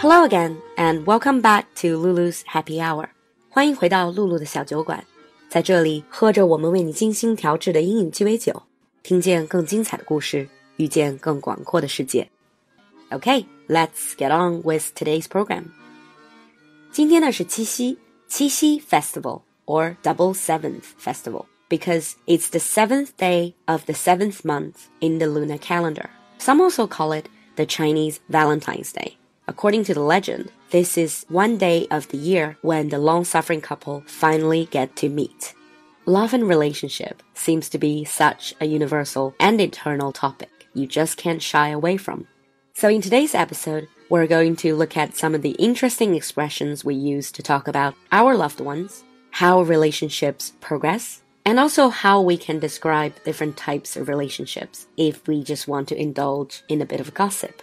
Hello again, and welcome back to Lulu's Happy Hour. 欢迎回到露露的小酒馆，在这里喝着我们为你精心调制的阴影鸡尾酒，听见更精彩的故事，遇见更广阔的世界。Okay, let's get on with today's program. 今天呢是七夕，七夕 Festival or Double Seventh Festival because it's the seventh day of the seventh month in the lunar calendar. Some also call it the Chinese Valentine's Day. According to the legend, this is one day of the year when the long suffering couple finally get to meet. Love and relationship seems to be such a universal and eternal topic you just can't shy away from. So in today's episode, we're going to look at some of the interesting expressions we use to talk about our loved ones, how relationships progress, and also how we can describe different types of relationships if we just want to indulge in a bit of gossip.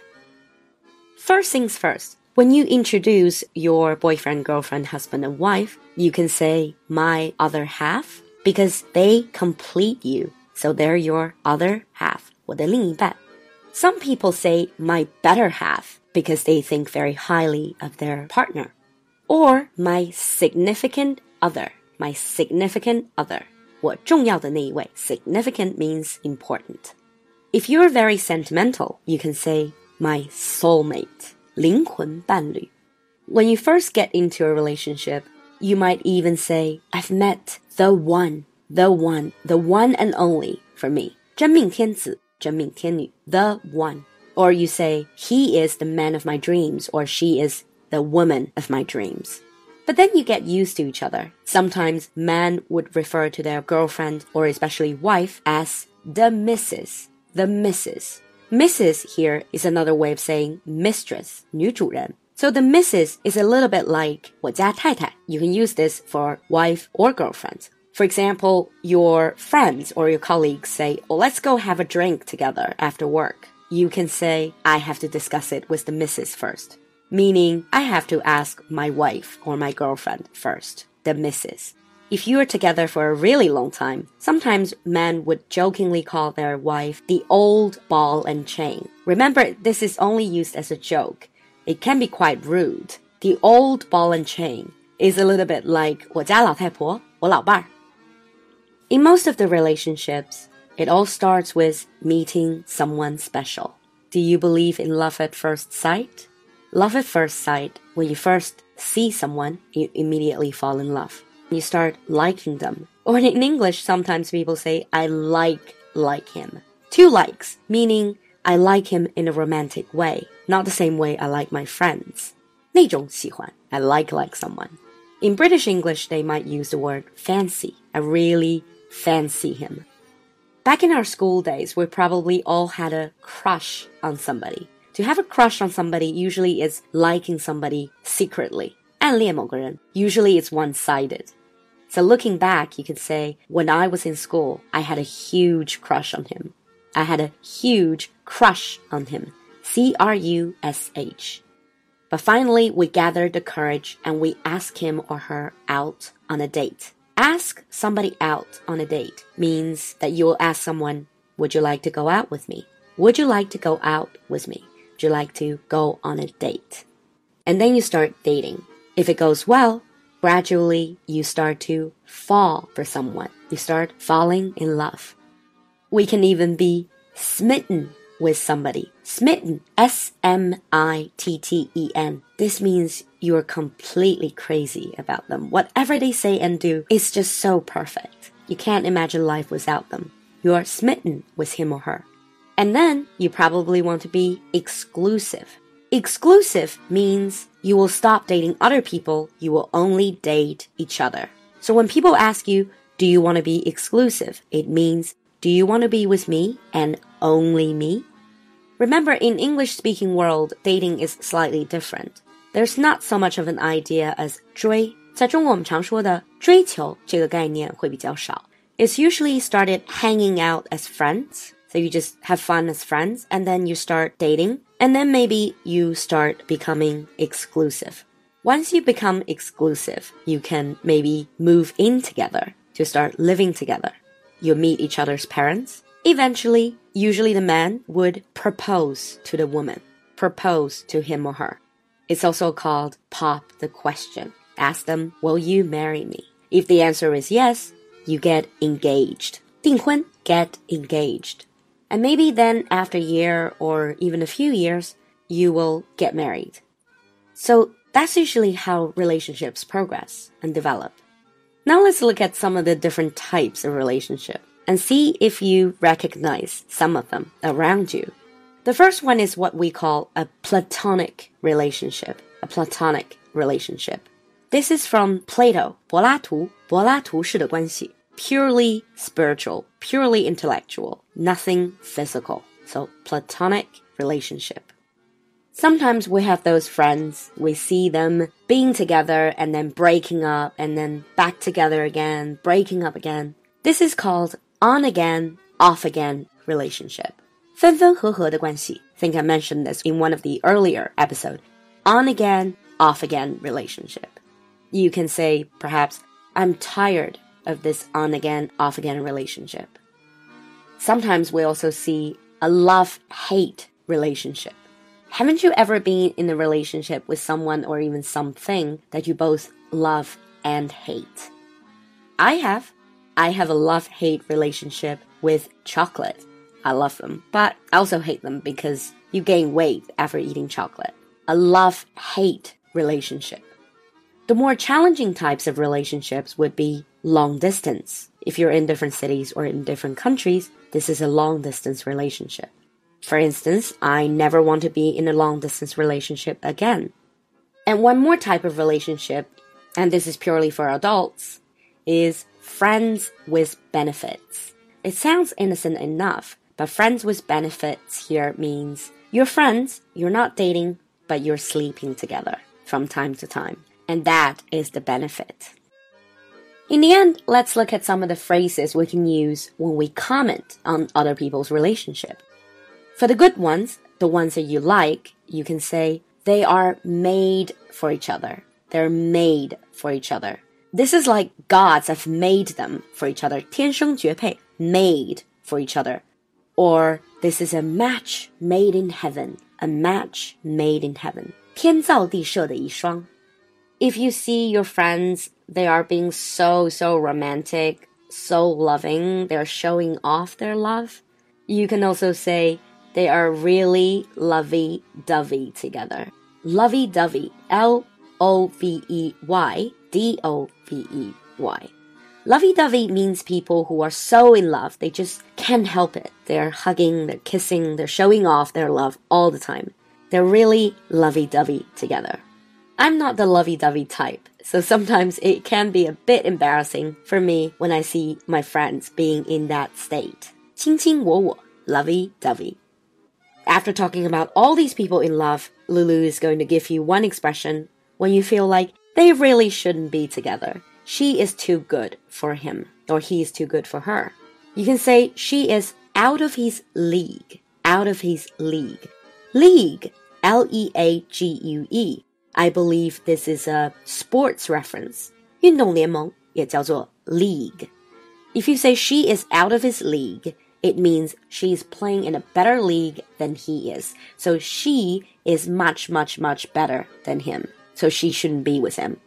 First things first, when you introduce your boyfriend, girlfriend, husband, and wife, you can say my other half because they complete you. So they're your other half. 我的另一半. Some people say my better half because they think very highly of their partner. Or my significant other. My significant other. 我重要的那一位. Significant means important. If you're very sentimental, you can say my soulmate, 灵魂伴侣. When you first get into a relationship, you might even say, I've met the one, the one, the one and only for me. 真命天子,真命天女, the one. Or you say, he is the man of my dreams, or she is the woman of my dreams. But then you get used to each other. Sometimes men would refer to their girlfriend or especially wife as the missus, the missus. Mrs. here is another way of saying mistress, 女主人. So the missus is a little bit like 我家太太. You can use this for wife or girlfriend. For example, your friends or your colleagues say, oh, let's go have a drink together after work. You can say, I have to discuss it with the missus first. Meaning, I have to ask my wife or my girlfriend first, the missus. If you are together for a really long time, sometimes men would jokingly call their wife the old ball and chain. Remember, this is only used as a joke. It can be quite rude. The old ball and chain is a little bit like 我家老太婆,我老伴儿. In most of the relationships, it all starts with meeting someone special. Do you believe in love at first sight? Love at first sight, when you first see someone, you immediately fall in love you start liking them. Or in English, sometimes people say, I like like him. Two likes, meaning I like him in a romantic way, not the same way I like my friends. 那种喜欢, I like like someone. In British English, they might use the word fancy. I really fancy him. Back in our school days, we probably all had a crush on somebody. To have a crush on somebody usually is liking somebody secretly. 暗恋某个人, usually it's one-sided. So looking back, you could say, when I was in school, I had a huge crush on him. I had a huge crush on him. C R U S H. But finally, we gathered the courage and we ask him or her out on a date. Ask somebody out on a date means that you will ask someone, Would you like to go out with me? Would you like to go out with me? Would you like to go on a date? And then you start dating. If it goes well, gradually you start to fall for someone. You start falling in love. We can even be smitten with somebody. Smitten. S-M-I-T-T-E-N. This means you're completely crazy about them. Whatever they say and do is just so perfect. You can't imagine life without them. You're smitten with him or her. And then you probably want to be exclusive. Exclusive means you will stop dating other people, you will only date each other. So when people ask you, do you want to be exclusive? It means, do you want to be with me and only me? Remember, in English speaking world, dating is slightly different. There's not so much of an idea as 追。在中国我们常说的追求这个概念会比较少。It's usually started hanging out as friends. So you just have fun as friends and then you start dating and then maybe you start becoming exclusive. Once you become exclusive, you can maybe move in together to start living together. You meet each other's parents. Eventually, usually the man would propose to the woman, propose to him or her. It's also called pop the question. Ask them, will you marry me? If the answer is yes, you get engaged. 订婚, get engaged. And maybe then after a year or even a few years, you will get married. So that's usually how relationships progress and develop. Now let's look at some of the different types of relationship and see if you recognize some of them around you. The first one is what we call a platonic relationship. A platonic relationship. This is from Plato, 柏拉图,柏拉图式的关系. Purely spiritual, purely intellectual, nothing physical. So platonic relationship. Sometimes we have those friends, we see them being together and then breaking up and then back together again, breaking up again. This is called on again, off again relationship. 分分合合的关系. Think I mentioned this in one of the earlier episode. On again, off again relationship. You can say, perhaps, I'm tired of this on again, off again relationship. Sometimes we also see a love hate relationship. Haven't you ever been in a relationship with someone or even something that you both love and hate? I have. I have a love hate relationship with chocolate. I love them, but I also hate them because you gain weight after eating chocolate. A love hate relationship. The more challenging types of relationships would be long distance. If you're in different cities or in different countries, this is a long distance relationship. For instance, I never want to be in a long distance relationship again. And one more type of relationship, and this is purely for adults, is friends with benefits. It sounds innocent enough, but friends with benefits here means you're friends, you're not dating, but you're sleeping together from time to time. And that is the benefit. In the end, let's look at some of the phrases we can use when we comment on other people's relationship. For the good ones, the ones that you like, you can say they are made for each other. They're made for each other. This is like gods have made them for each other. 天生绝配, made for each other. Or this is a match made in heaven, a match made in heaven. 天造地设的一双. If you see your friends, they are being so, so romantic, so loving, they're showing off their love. You can also say they are really lovey dovey together. Lovey dovey, L O V E Y D O V E Y. Lovey dovey means people who are so in love, they just can't help it. They're hugging, they're kissing, they're showing off their love all the time. They're really lovey dovey together. I'm not the lovey dovey type, so sometimes it can be a bit embarrassing for me when I see my friends being in that state. 卿卿我我, lovey dovey. After talking about all these people in love, Lulu is going to give you one expression when you feel like they really shouldn't be together she is too good for him or he is too good for her. You can say she is out of his league, out of his league. League, L E A G U E. I believe this is a sports reference. 运动联盟也叫做 league. If you say she is out of his league, it means she is playing in a better league than he is. So she is much, much, much better than him. So she shouldn't be with him.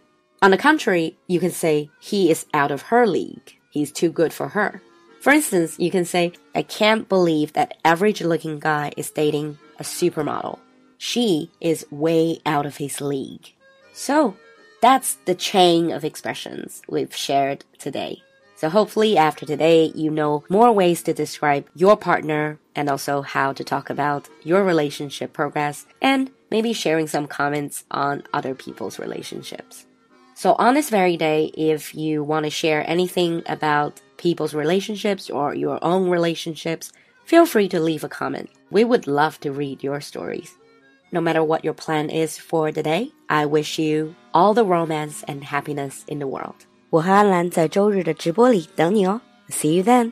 On the contrary, you can say he is out of her league. He's too good for her. For instance, you can say, I can't believe that average looking guy is dating a supermodel. She is way out of his league. So, that's the chain of expressions we've shared today. So hopefully after today, you know more ways to describe your partner and also how to talk about your relationship progress and maybe sharing some comments on other people's relationships. So on this very day, if you want to share anything about people's relationships or your own relationships, feel free to leave a comment. We would love to read your stories No matter what your plan is for the day, I wish you all the romance and happiness in the world. 我和安兰在周日的直播里等你哦。See you then.